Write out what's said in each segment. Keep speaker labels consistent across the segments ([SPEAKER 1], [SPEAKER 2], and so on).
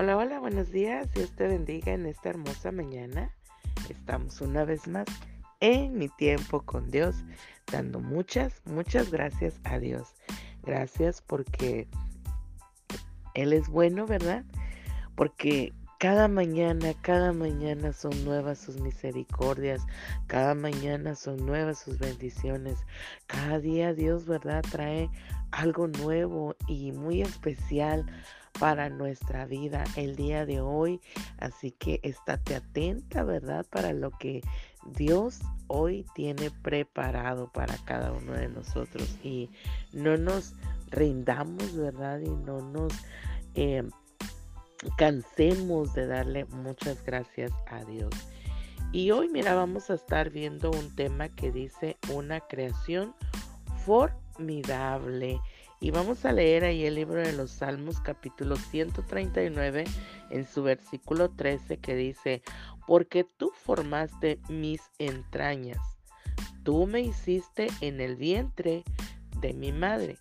[SPEAKER 1] Hola, hola, buenos días. Dios te bendiga en esta hermosa mañana. Estamos una vez más en mi tiempo con Dios, dando muchas, muchas gracias a Dios. Gracias porque Él es bueno, ¿verdad? Porque cada mañana, cada mañana son nuevas sus misericordias, cada mañana son nuevas sus bendiciones. Cada día Dios, ¿verdad? Trae algo nuevo y muy especial para nuestra vida el día de hoy. Así que estate atenta, ¿verdad? Para lo que Dios hoy tiene preparado para cada uno de nosotros. Y no nos rindamos, ¿verdad? Y no nos eh, cansemos de darle muchas gracias a Dios. Y hoy, mira, vamos a estar viendo un tema que dice una creación formidable. Y vamos a leer ahí el libro de los Salmos capítulo 139 en su versículo 13 que dice, porque tú formaste mis entrañas, tú me hiciste en el vientre de mi madre.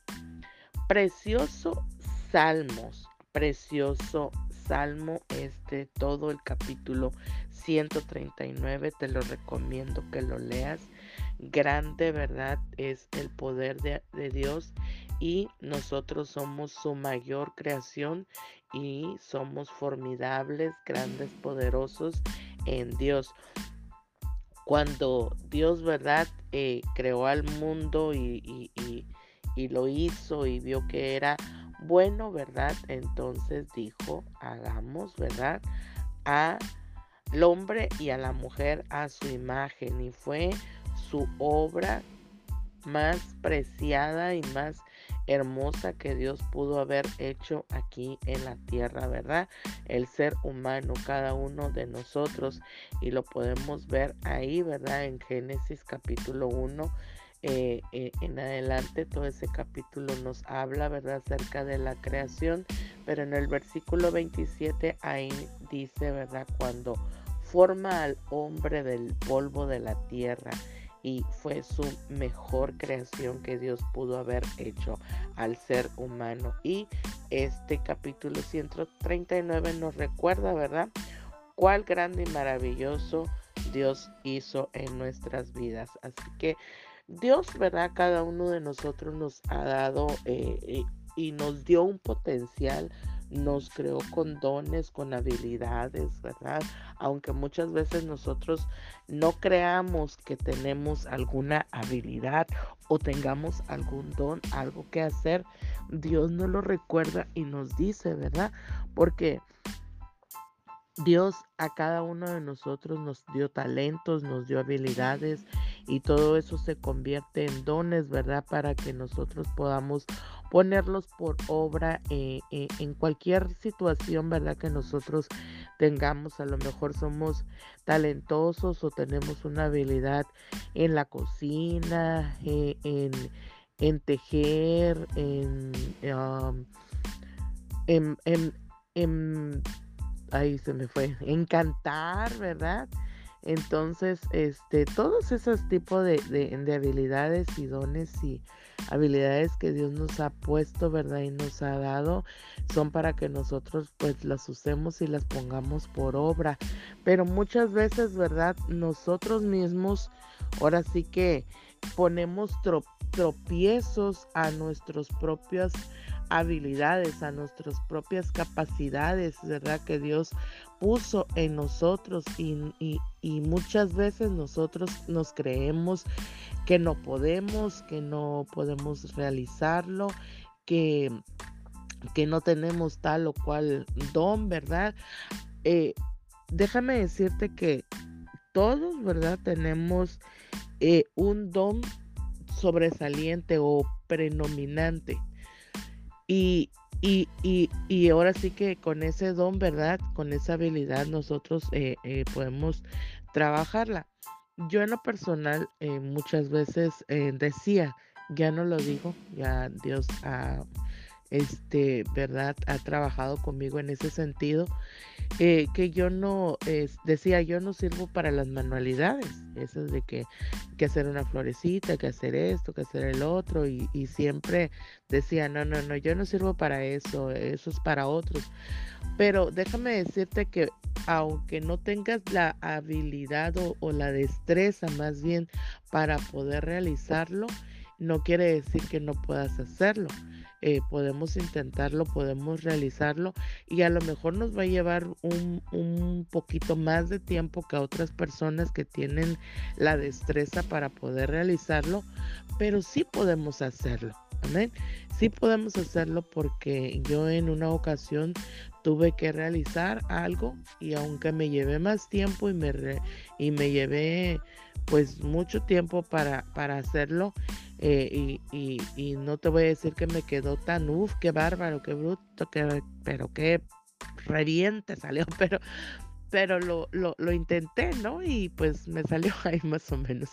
[SPEAKER 1] Precioso Salmos, precioso Salmo este, todo el capítulo 139, te lo recomiendo que lo leas. Grande verdad es el poder de, Dios y nosotros somos su mayor creación y somos formidables, grandes, poderosos en Dios. Cuando Dios, ¿verdad? Eh, creó al mundo y, y lo hizo y vio que era bueno, ¿verdad? Entonces dijo, hagamos, ¿verdad? A el hombre y a la mujer a su imagen y fue su obra más preciada y más hermosa que Dios pudo haber hecho aquí en la tierra, ¿verdad? El ser humano, cada uno de nosotros, y lo podemos ver ahí, ¿verdad? En Génesis capítulo 1. Eh, eh, en adelante todo ese capítulo nos habla, ¿verdad?, acerca de la creación, pero en el versículo 27 ahí dice, ¿verdad?, cuando forma al hombre del polvo de la tierra y fue su mejor creación que Dios pudo haber hecho al ser humano. Y este capítulo 139 nos recuerda, ¿verdad? Cuál grande y maravilloso Dios hizo en nuestras vidas. Así que Dios, ¿verdad? Cada uno de nosotros nos ha dado eh, y nos dio un potencial nos creó con dones, con habilidades, ¿verdad? Aunque muchas veces nosotros no creamos que tenemos alguna habilidad o tengamos algún don, algo que hacer, Dios nos lo recuerda y nos dice, ¿verdad? Porque Dios a cada uno de nosotros nos dio talentos, nos dio habilidades y todo eso se convierte en dones, ¿verdad? Para que nosotros podamos ponerlos por obra eh, eh, en cualquier situación, ¿verdad? Que nosotros tengamos, a lo mejor somos talentosos o tenemos una habilidad en la cocina, eh, en, tejer, en, um, en, en, ahí se me fue, en cantar, ¿verdad? Entonces, este, todos esos tipos de, de, habilidades y dones y habilidades que Dios nos ha puesto, ¿verdad? Y nos ha dado, son para que nosotros pues las usemos y las pongamos por obra. Pero muchas veces, ¿verdad? Nosotros mismos, ahora sí que ponemos tropiezos a nuestros propios habilidades, a nuestras propias capacidades, ¿verdad? Que Dios puso en nosotros y, y, muchas veces nosotros nos creemos que no podemos, que no podemos realizarlo, que, que no tenemos tal o cual don, ¿verdad? Eh, déjame decirte que todos, ¿verdad? Tenemos eh, un don sobresaliente o predominante. Y, y, y, y, ahora sí que con ese don, ¿verdad? Con esa habilidad nosotros eh, podemos trabajarla. Yo en lo personal eh, muchas veces decía, ya no lo digo, ya Dios ha este, ¿verdad? Ha trabajado conmigo en ese sentido, eh, que yo no, decía, yo no sirvo para las manualidades, eso de que, que hacer una florecita, que hacer esto, que hacer el otro, y, y siempre decía, no, no, no, yo no sirvo para eso, eso es para otros. Pero déjame decirte que aunque no tengas la habilidad o, la destreza más bien para poder realizarlo, no quiere decir que no puedas hacerlo. Eh, podemos intentarlo, podemos realizarlo y a lo mejor nos va a llevar un, un, poquito más de tiempo que a otras personas que tienen la destreza para poder realizarlo, pero sí podemos hacerlo. Amén. Sí podemos hacerlo porque yo en una ocasión tuve que realizar algo y aunque me llevé más tiempo y me, y me llevé pues mucho tiempo para, para hacerlo eh, y, y, no te voy a decir que me quedó tan uff, qué bárbaro, qué bruto, qué, pero qué reviente salió, pero pero lo, lo, lo, intenté, ¿no? Y pues me salió ahí más o menos.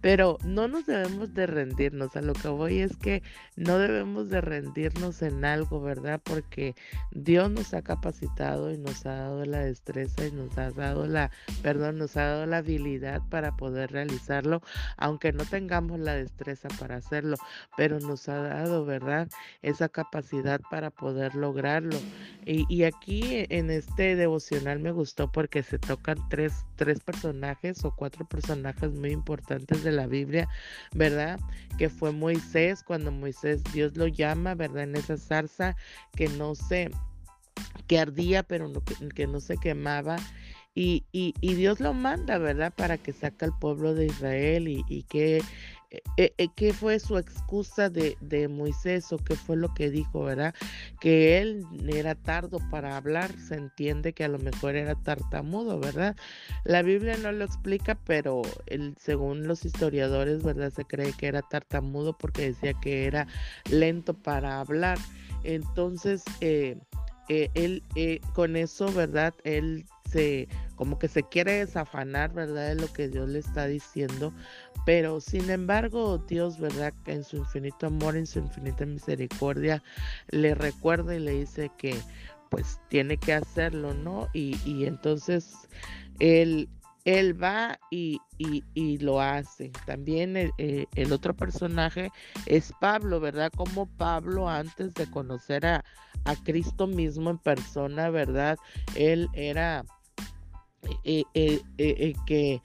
[SPEAKER 1] Pero no nos debemos de rendirnos, a lo que voy es que no debemos de rendirnos en algo, ¿verdad? Porque Dios nos ha capacitado y nos ha dado la destreza y nos ha dado la, perdón, nos ha dado la habilidad para poder realizarlo, aunque no tengamos la destreza para hacerlo, pero nos ha dado, ¿verdad? Esa capacidad para poder lograrlo. Y, y aquí en este devocional me gustó porque se tocan tres, tres personajes o cuatro personajes muy importantes de la Biblia, ¿verdad? Que fue Moisés, cuando Moisés Dios lo llama, ¿verdad? En esa zarza que no se, que ardía, pero no, que, no se quemaba. Y, y, y, Dios lo manda, ¿verdad? Para que saque al pueblo de Israel y, y que eh, eh, qué fue su excusa de, Moisés o qué fue lo que dijo, ¿verdad? Que él era tardo para hablar, se entiende que a lo mejor era tartamudo, ¿verdad? La Biblia no lo explica, pero según los historiadores, ¿verdad? Se cree que era tartamudo porque decía que era lento para hablar. Entonces, eh, él con eso, ¿verdad? Él se como que se quiere desafanar, ¿verdad? De lo que Dios le está diciendo. Pero sin embargo, Dios, ¿verdad? En su infinito amor, en su infinita misericordia, le recuerda y le dice que pues tiene que hacerlo, ¿no? Y, y entonces él, él va y, y, lo hace. También el, eh, el, otro personaje es Pablo, ¿verdad? Como Pablo antes de conocer a, a Cristo mismo en persona, ¿verdad? Él era eh, eh, eh, que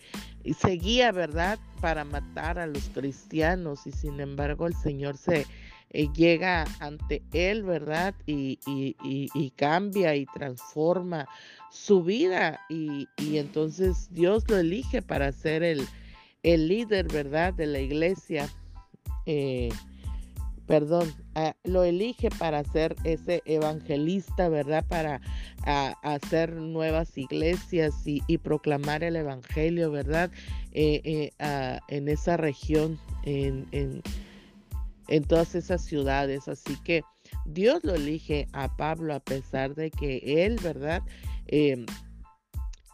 [SPEAKER 1] seguía, ¿verdad?, para matar a los cristianos y sin embargo el Señor se llega ante él, ¿verdad? Y, y, cambia y transforma su vida y, entonces Dios lo elige para ser el, el líder, ¿verdad?, de la iglesia perdón, ah, lo elige para ser ese evangelista, ¿verdad? Para hacer nuevas iglesias y, proclamar el evangelio, ¿verdad? Eh, eh, en esa región, en, todas esas ciudades. Así que Dios lo elige a Pablo a pesar de que él, ¿verdad? Eh,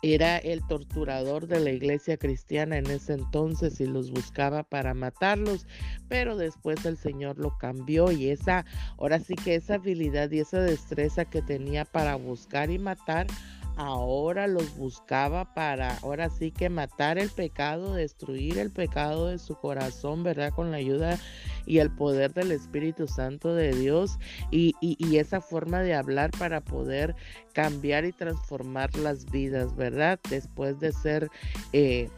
[SPEAKER 1] era el torturador de la iglesia cristiana en ese entonces y los buscaba para matarlos, pero después el Señor lo cambió y esa, ahora sí que esa habilidad y esa destreza que tenía para buscar y matar, ahora los buscaba para, ahora sí que matar el pecado, destruir el pecado de su corazón, ¿verdad? Con la ayuda y el poder del Espíritu Santo de Dios y, esa forma de hablar para poder cambiar y transformar las vidas, ¿verdad? Después de ser... Eh,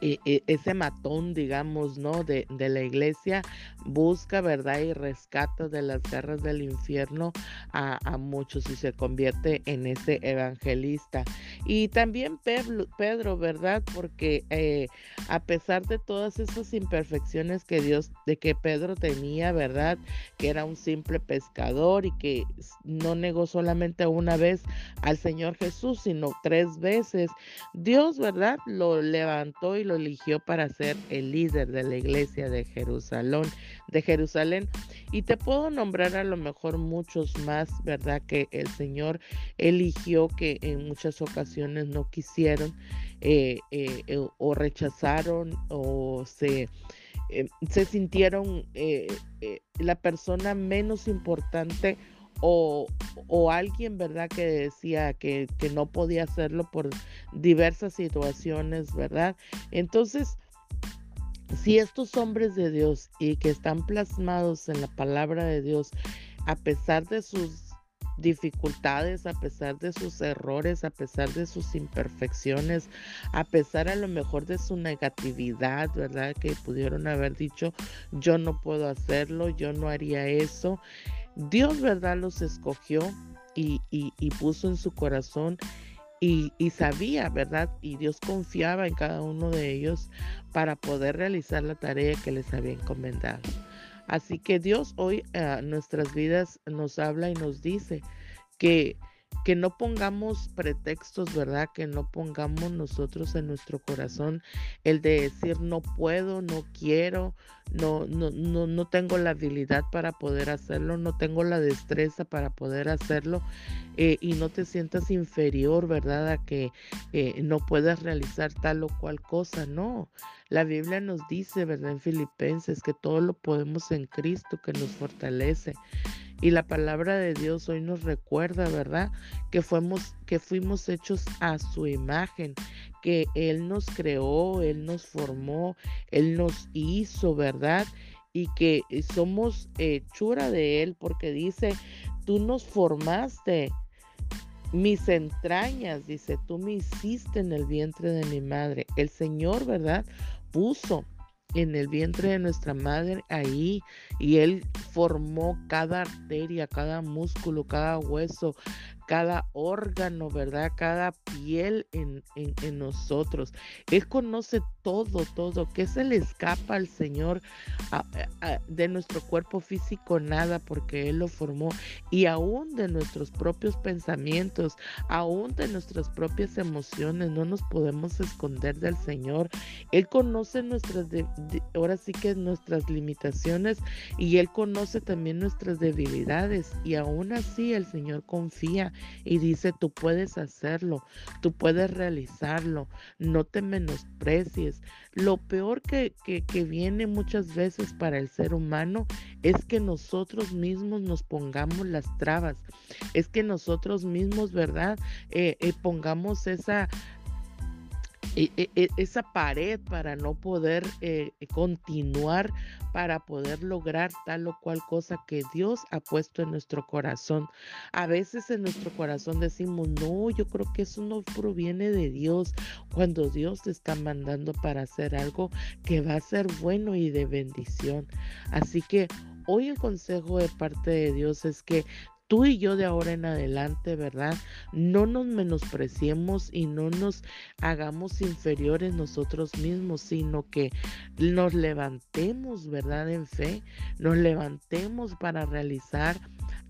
[SPEAKER 1] e, e, ese matón, digamos, ¿no? De, de, la iglesia busca, ¿verdad? Y rescata de las guerras del infierno a, a, muchos y se convierte en ese evangelista. Y también Pedro, Pedro ¿verdad? Porque eh, a pesar de todas esas imperfecciones que Dios, de que Pedro tenía, ¿verdad? Que era un simple pescador y que no negó solamente una vez al Señor Jesús, sino tres veces, Dios, ¿verdad? Lo levantó y lo eligió para ser el líder de la iglesia de Jerusalén, de Jerusalén. Y te puedo nombrar a lo mejor muchos más, ¿verdad? Que el Señor eligió que en muchas ocasiones no quisieron eh, eh, eh, o rechazaron o se eh, se sintieron la persona menos importante o, alguien, ¿verdad? Que decía que, que, no podía hacerlo por diversas situaciones, ¿verdad? Entonces, si estos hombres de Dios y que están plasmados en la palabra de Dios, a pesar de sus dificultades, a pesar de sus errores, a pesar de sus imperfecciones, a pesar a lo mejor de su negatividad, ¿verdad? Que pudieron haber dicho, yo no puedo hacerlo, yo no haría eso. Dios, ¿verdad? Los escogió y, puso en su corazón y, y, sabía, ¿verdad? Y Dios confiaba en cada uno de ellos para poder realizar la tarea que les había encomendado. Así que Dios hoy a nuestras vidas nos habla y nos dice que que no pongamos pretextos, ¿verdad? Que no pongamos nosotros en nuestro corazón el de decir no puedo, no quiero, no, no, no, no tengo la habilidad para poder hacerlo, no tengo la destreza para poder hacerlo eh, y no te sientas inferior, ¿verdad? A que eh, no puedas realizar tal o cual cosa, no. La Biblia nos dice, ¿verdad? En Filipenses que todo lo podemos en Cristo que nos fortalece. Y la palabra de Dios hoy nos recuerda, ¿verdad? Que fuimos, que fuimos hechos a su imagen, que Él nos creó, Él nos formó, Él nos hizo, ¿verdad? Y que somos hechura de Él, porque dice, tú nos formaste mis entrañas, dice, tú me hiciste en el vientre de mi madre. El Señor, ¿verdad? Puso en el vientre de nuestra madre ahí y Él formó cada arteria, cada músculo, cada hueso, cada órgano, ¿verdad? Cada piel en, nosotros. Él conoce todo, todo, que se le escapa al Señor de nuestro cuerpo físico, nada, porque Él lo formó. Y aún de nuestros propios pensamientos, aún de nuestras propias emociones, no nos podemos esconder del Señor. Él conoce nuestras, ahora sí que nuestras limitaciones y Él conoce también nuestras debilidades. Y aún así el Señor confía y dice, tú puedes hacerlo, tú puedes realizarlo, no te menosprecies. Lo peor que, viene muchas veces para el ser humano es que nosotros mismos nos pongamos las trabas, es que nosotros mismos, ¿verdad? Eh, eh, pongamos esa esa pared para no poder eh, continuar, para poder lograr tal o cual cosa que Dios ha puesto en nuestro corazón. A veces en nuestro corazón decimos, no, yo creo que eso no proviene de Dios, cuando Dios te está mandando para hacer algo que va a ser bueno y de bendición. Así que hoy el consejo de parte de Dios es que tú y yo de ahora en adelante, ¿verdad? No nos menospreciemos y no nos hagamos inferiores nosotros mismos, sino que nos levantemos, ¿verdad? En fe, nos levantemos para realizar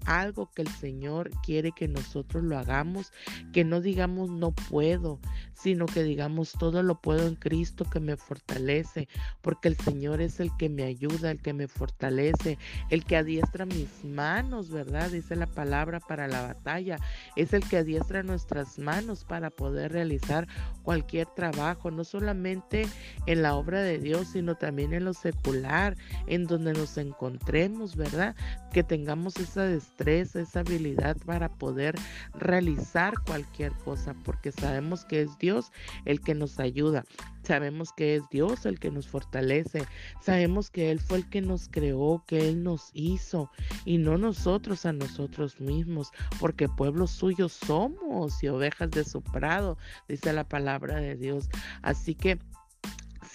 [SPEAKER 1] algo que el Señor quiere que nosotros lo hagamos, que no digamos no puedo, sino que digamos todo lo puedo en Cristo que me fortalece, porque el Señor es el que me ayuda, el que me fortalece, el que adiestra mis manos, ¿verdad? Dice la palabra para la batalla, es el que adiestra nuestras manos para poder realizar cualquier trabajo, no solamente en la obra de Dios, sino también en lo secular, en donde nos encontremos, ¿verdad? Que tengamos esa destreza, esa habilidad para poder realizar cualquier cosa, porque sabemos que es Dios el que nos ayuda. Sabemos que es Dios el que nos fortalece. Sabemos que Él fue el que nos creó, que Él nos hizo y no nosotros a nosotros mismos, porque pueblos suyos somos y ovejas de su prado, dice la palabra de Dios. Así que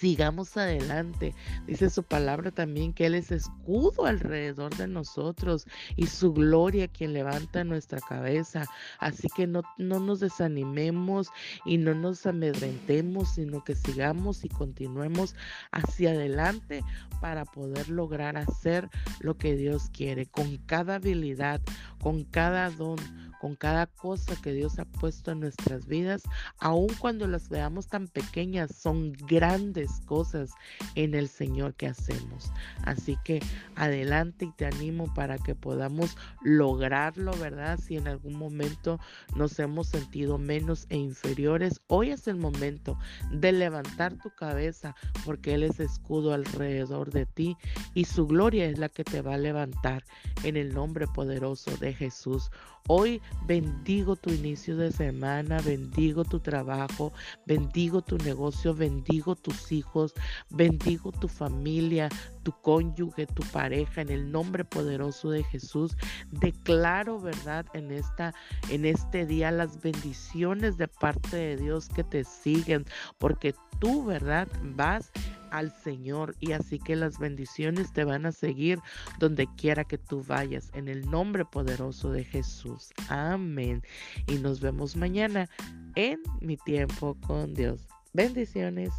[SPEAKER 1] sigamos adelante. Dice su palabra también que Él es escudo alrededor de nosotros y su gloria quien levanta nuestra cabeza. Así que no, no nos desanimemos y no nos amedrentemos, sino que sigamos y continuemos hacia adelante para poder lograr hacer lo que Dios quiere, con cada habilidad, con cada don, con cada cosa que Dios ha puesto en nuestras vidas, aun cuando las veamos tan pequeñas, son grandes cosas en el Señor que hacemos. Así que adelante y te animo para que podamos lograrlo, ¿verdad? Si en algún momento nos hemos sentido menos e inferiores, hoy es el momento de levantar tu cabeza porque Él es escudo alrededor de ti y su gloria es la que te va a levantar en el nombre poderoso de Jesús. Hoy bendigo tu inicio de semana, bendigo tu trabajo, bendigo tu negocio, bendigo tus hijos, bendigo tu familia, tu cónyuge, tu pareja en el nombre poderoso de Jesús. Declaro, ¿verdad? En esta en este día las bendiciones de parte de Dios que te siguen, porque tú, ¿verdad? Vas al Señor y así que las bendiciones te van a seguir donde quiera que tú vayas en el nombre poderoso de Jesús. Amén. Y nos vemos mañana en mi tiempo con Dios. Bendiciones.